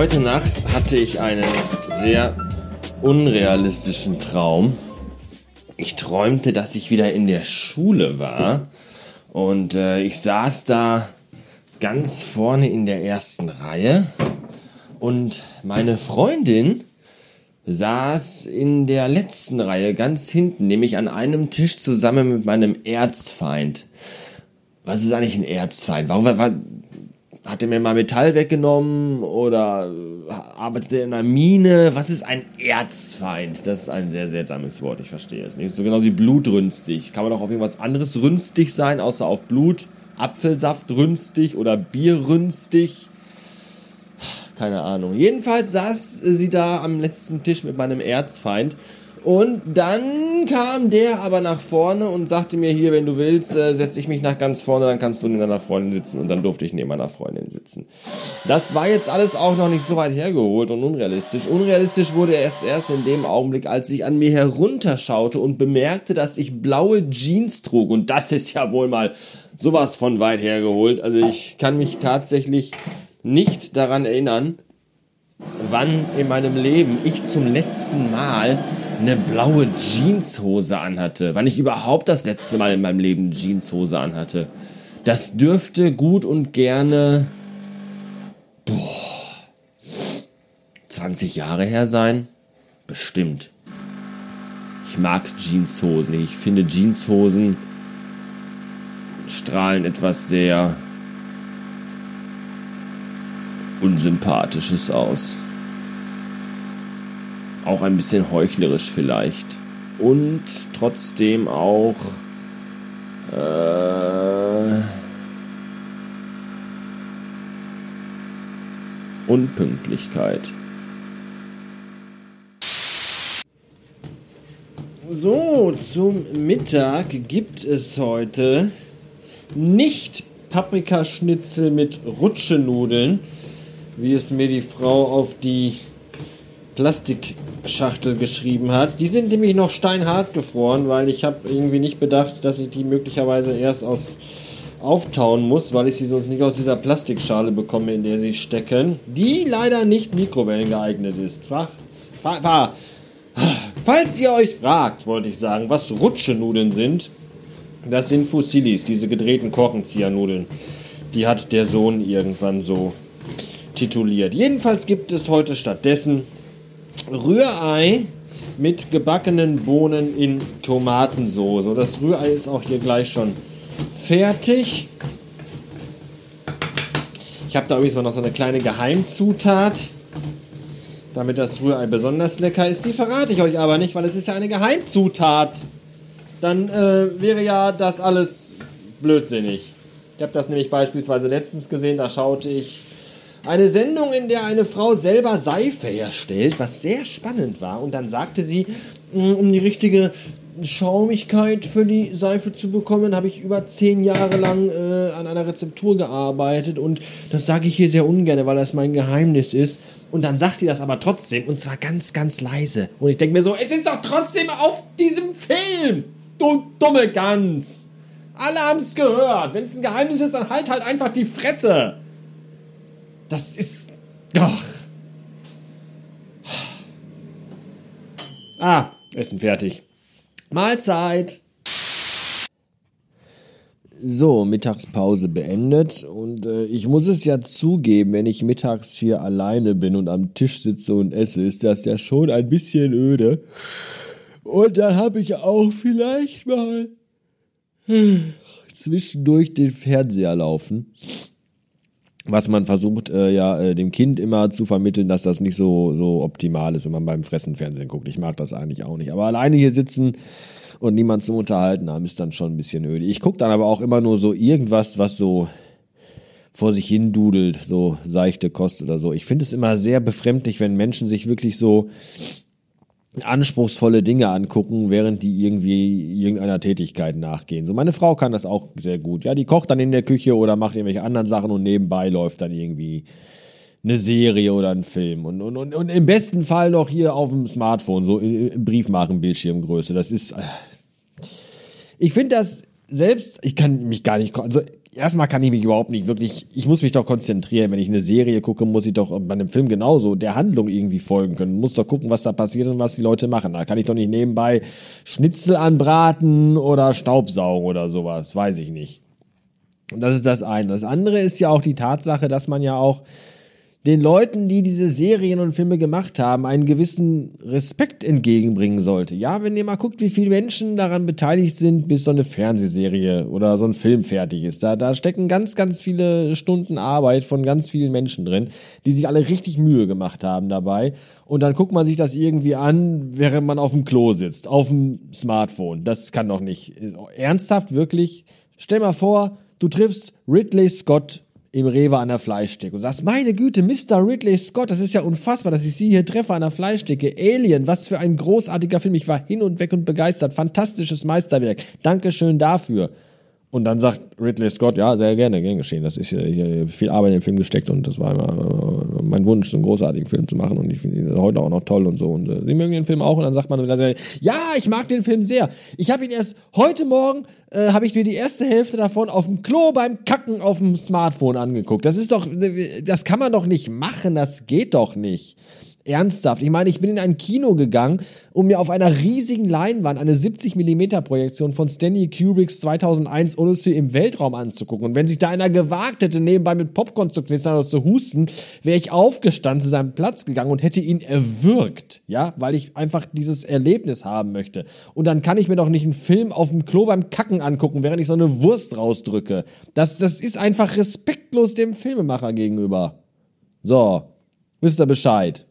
Heute Nacht hatte ich einen sehr unrealistischen Traum. Ich träumte, dass ich wieder in der Schule war und äh, ich saß da ganz vorne in der ersten Reihe und meine Freundin saß in der letzten Reihe ganz hinten, nämlich an einem Tisch zusammen mit meinem Erzfeind. Was ist eigentlich ein Erzfeind? Warum war, hat er mir mal Metall weggenommen oder arbeitet er in einer Mine? Was ist ein Erzfeind? Das ist ein sehr seltsames Wort, ich verstehe es nicht. So genau wie blutrünstig. Kann man doch auf irgendwas anderes rünstig sein, außer auf Blut? Apfelsaft rünstig oder Bier rünstig? Keine Ahnung. Jedenfalls saß sie da am letzten Tisch mit meinem Erzfeind und dann kam der aber nach vorne und sagte mir hier, wenn du willst, äh, setze ich mich nach ganz vorne, dann kannst du neben deiner Freundin sitzen. Und dann durfte ich neben meiner Freundin sitzen. Das war jetzt alles auch noch nicht so weit hergeholt und unrealistisch. Unrealistisch wurde es erst in dem Augenblick, als ich an mir herunterschaute und bemerkte, dass ich blaue Jeans trug. Und das ist ja wohl mal sowas von weit hergeholt. Also ich kann mich tatsächlich nicht daran erinnern, wann in meinem Leben ich zum letzten Mal eine blaue Jeanshose anhatte. Wann ich überhaupt das letzte Mal in meinem Leben Jeanshose anhatte. Das dürfte gut und gerne boah, 20 Jahre her sein. Bestimmt. Ich mag Jeanshosen. Ich finde Jeanshosen strahlen etwas sehr Unsympathisches aus. Auch ein bisschen heuchlerisch vielleicht. Und trotzdem auch äh, Unpünktlichkeit. So, zum Mittag gibt es heute nicht Paprikaschnitzel mit Rutschenudeln, wie es mir die Frau auf die Plastikschachtel geschrieben hat. Die sind nämlich noch steinhart gefroren, weil ich habe irgendwie nicht bedacht, dass ich die möglicherweise erst aus auftauen muss, weil ich sie sonst nicht aus dieser Plastikschale bekomme, in der sie stecken, die leider nicht Mikrowellen geeignet ist. Falls ihr euch fragt, wollte ich sagen, was Rutschenudeln sind, das sind Fusilis, diese gedrehten Korkenziehernudeln. Die hat der Sohn irgendwann so tituliert. Jedenfalls gibt es heute stattdessen Rührei mit gebackenen Bohnen in Tomatensoße. Das Rührei ist auch hier gleich schon fertig. Ich habe da übrigens mal noch so eine kleine Geheimzutat, damit das Rührei besonders lecker ist. Die verrate ich euch aber nicht, weil es ist ja eine Geheimzutat. Dann äh, wäre ja das alles blödsinnig. Ich habe das nämlich beispielsweise letztens gesehen, da schaute ich eine Sendung, in der eine Frau selber Seife herstellt, was sehr spannend war. Und dann sagte sie, mm, um die richtige Schaumigkeit für die Seife zu bekommen, habe ich über zehn Jahre lang äh, an einer Rezeptur gearbeitet. Und das sage ich hier sehr ungern, weil das mein Geheimnis ist. Und dann sagt die das aber trotzdem, und zwar ganz, ganz leise. Und ich denke mir so, es ist doch trotzdem auf diesem Film, du dumme Gans. Alle haben es gehört. Wenn es ein Geheimnis ist, dann halt halt einfach die Fresse. Das ist. Doch. Ah, Essen fertig. Mahlzeit. So, Mittagspause beendet und äh, ich muss es ja zugeben, wenn ich mittags hier alleine bin und am Tisch sitze und esse, ist das ja schon ein bisschen öde. Und dann habe ich auch vielleicht mal zwischendurch den Fernseher laufen was man versucht, äh, ja, äh, dem Kind immer zu vermitteln, dass das nicht so, so optimal ist, wenn man beim Fressen Fernsehen guckt. Ich mag das eigentlich auch nicht. Aber alleine hier sitzen und niemand zum Unterhalten haben, ist dann schon ein bisschen öde. Ich gucke dann aber auch immer nur so irgendwas, was so vor sich hin dudelt, so seichte Kost oder so. Ich finde es immer sehr befremdlich, wenn Menschen sich wirklich so anspruchsvolle Dinge angucken, während die irgendwie irgendeiner Tätigkeit nachgehen. So meine Frau kann das auch sehr gut. Ja, die kocht dann in der Küche oder macht irgendwelche anderen Sachen und nebenbei läuft dann irgendwie eine Serie oder ein Film und, und, und, und im besten Fall noch hier auf dem Smartphone, so im Briefmarken-Bildschirmgröße. Das ist. Äh ich finde das selbst, ich kann mich gar nicht. Also erstmal kann ich mich überhaupt nicht wirklich, ich muss mich doch konzentrieren. Wenn ich eine Serie gucke, muss ich doch bei einem Film genauso der Handlung irgendwie folgen können. Muss doch gucken, was da passiert und was die Leute machen. Da kann ich doch nicht nebenbei Schnitzel anbraten oder Staubsaugen oder sowas. Weiß ich nicht. Das ist das eine. Das andere ist ja auch die Tatsache, dass man ja auch den Leuten, die diese Serien und Filme gemacht haben, einen gewissen Respekt entgegenbringen sollte. Ja, wenn ihr mal guckt, wie viele Menschen daran beteiligt sind, bis so eine Fernsehserie oder so ein Film fertig ist. Da, da stecken ganz, ganz viele Stunden Arbeit von ganz vielen Menschen drin, die sich alle richtig Mühe gemacht haben dabei. Und dann guckt man sich das irgendwie an, während man auf dem Klo sitzt, auf dem Smartphone. Das kann doch nicht. Ernsthaft, wirklich. Stell mal vor, du triffst Ridley Scott im Rewe an der Fleischtheke und sagst, meine Güte, Mr. Ridley Scott, das ist ja unfassbar, dass ich Sie hier treffe an der Fleischtheke. Alien, was für ein großartiger Film. Ich war hin und weg und begeistert. Fantastisches Meisterwerk. Dankeschön dafür. Und dann sagt Ridley Scott, ja, sehr gerne, gern geschehen. Das ist hier, viel Arbeit in den Film gesteckt und das war immer äh, mein Wunsch, so einen großartigen Film zu machen und ich finde ihn heute auch noch toll und so. Und äh, Sie mögen den Film auch und dann sagt man, ja, ich mag den Film sehr. Ich habe ihn erst heute Morgen, äh, habe ich mir die erste Hälfte davon auf dem Klo beim Kacken auf dem Smartphone angeguckt. Das ist doch, das kann man doch nicht machen, das geht doch nicht. Ernsthaft. Ich meine, ich bin in ein Kino gegangen, um mir auf einer riesigen Leinwand eine 70 mm Projektion von Stanley Kubricks 2001 Odyssey im Weltraum anzugucken. Und wenn sich da einer gewagt hätte, nebenbei mit Popcorn zu knistern oder zu husten, wäre ich aufgestanden, zu seinem Platz gegangen und hätte ihn erwürgt. Ja, weil ich einfach dieses Erlebnis haben möchte. Und dann kann ich mir doch nicht einen Film auf dem Klo beim Kacken angucken, während ich so eine Wurst rausdrücke. Das, das ist einfach respektlos dem Filmemacher gegenüber. So, wisst ihr Bescheid.